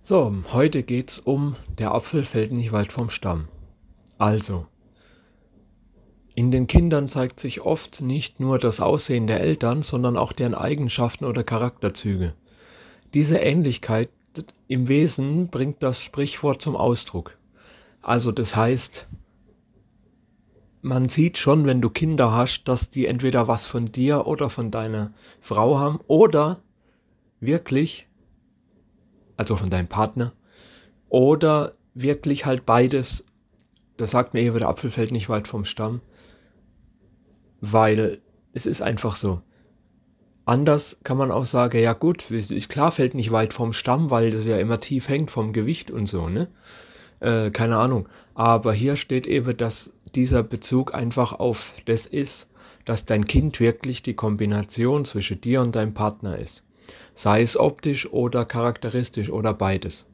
So, heute geht's um der Apfel fällt nicht weit vom Stamm. Also, in den Kindern zeigt sich oft nicht nur das Aussehen der Eltern, sondern auch deren Eigenschaften oder Charakterzüge. Diese Ähnlichkeit im Wesen bringt das Sprichwort zum Ausdruck. Also das heißt, man sieht schon, wenn du Kinder hast, dass die entweder was von dir oder von deiner Frau haben oder wirklich also von deinem Partner, oder wirklich halt beides. Das sagt mir eben, der Apfel fällt nicht weit vom Stamm, weil es ist einfach so. Anders kann man auch sagen, ja gut, klar fällt nicht weit vom Stamm, weil das ja immer tief hängt vom Gewicht und so, ne? Äh, keine Ahnung. Aber hier steht eben, dass dieser Bezug einfach auf das ist, dass dein Kind wirklich die Kombination zwischen dir und deinem Partner ist sei es optisch oder charakteristisch oder beides.